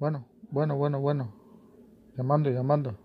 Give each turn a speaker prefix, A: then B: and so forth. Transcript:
A: Bueno, bueno, bueno, bueno. Llamando, llamando.